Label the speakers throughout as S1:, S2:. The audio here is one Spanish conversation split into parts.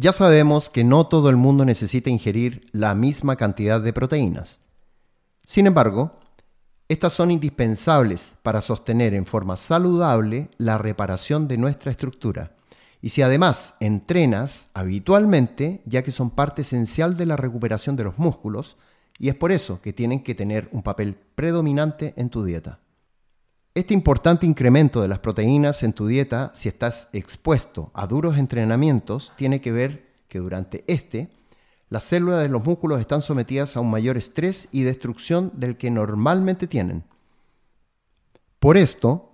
S1: Ya sabemos que no todo el mundo necesita ingerir la misma cantidad de proteínas. Sin embargo, estas son indispensables para sostener en forma saludable la reparación de nuestra estructura. Y si además entrenas habitualmente, ya que son parte esencial de la recuperación de los músculos, y es por eso que tienen que tener un papel predominante en tu dieta. Este importante incremento de las proteínas en tu dieta, si estás expuesto a duros entrenamientos, tiene que ver que durante este, las células de los músculos están sometidas a un mayor estrés y destrucción del que normalmente tienen. Por esto,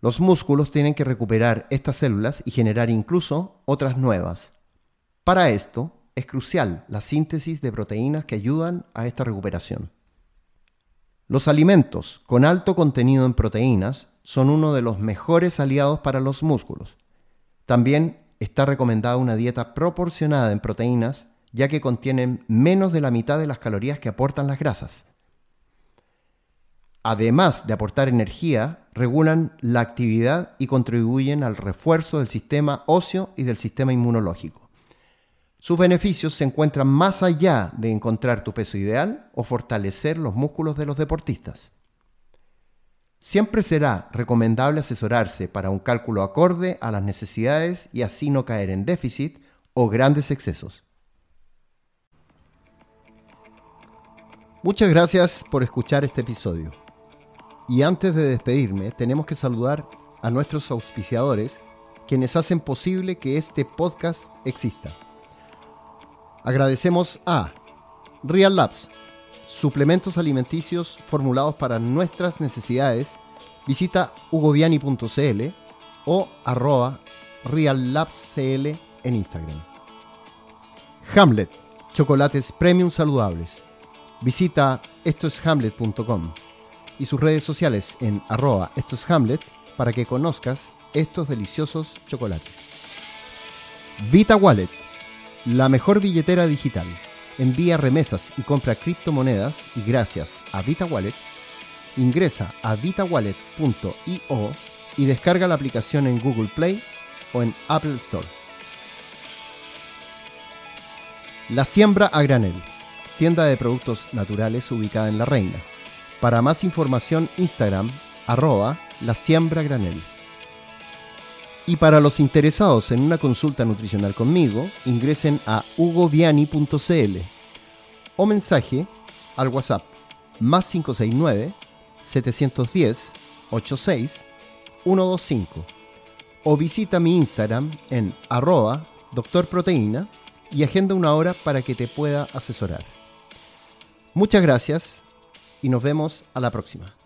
S1: los músculos tienen que recuperar estas células y generar incluso otras nuevas. Para esto, es crucial la síntesis de proteínas que ayudan a esta recuperación. Los alimentos con alto contenido en proteínas son uno de los mejores aliados para los músculos. También está recomendada una dieta proporcionada en proteínas ya que contienen menos de la mitad de las calorías que aportan las grasas. Además de aportar energía, regulan la actividad y contribuyen al refuerzo del sistema óseo y del sistema inmunológico. Sus beneficios se encuentran más allá de encontrar tu peso ideal o fortalecer los músculos de los deportistas. Siempre será recomendable asesorarse para un cálculo acorde a las necesidades y así no caer en déficit o grandes excesos. Muchas gracias por escuchar este episodio. Y antes de despedirme, tenemos que saludar a nuestros auspiciadores, quienes hacen posible que este podcast exista. Agradecemos a Real Labs, suplementos alimenticios formulados para nuestras necesidades. Visita hugoviani.cl o arroba reallabscl en Instagram. Hamlet, chocolates premium saludables. Visita estoeshamlet.com y sus redes sociales en arroba estoeshamlet para que conozcas estos deliciosos chocolates. Vita Wallet la mejor billetera digital. Envía remesas y compra criptomonedas y gracias a VitaWallet, ingresa a vitawallet.io y descarga la aplicación en Google Play o en Apple Store. La Siembra a Granel, tienda de productos naturales ubicada en La Reina. Para más información, Instagram, arroba la siembra. Y para los interesados en una consulta nutricional conmigo, ingresen a hugoviani.cl o mensaje al WhatsApp más 569 710 86 125 o visita mi Instagram en arroba doctorproteína y agenda una hora para que te pueda asesorar. Muchas gracias y nos vemos a la próxima.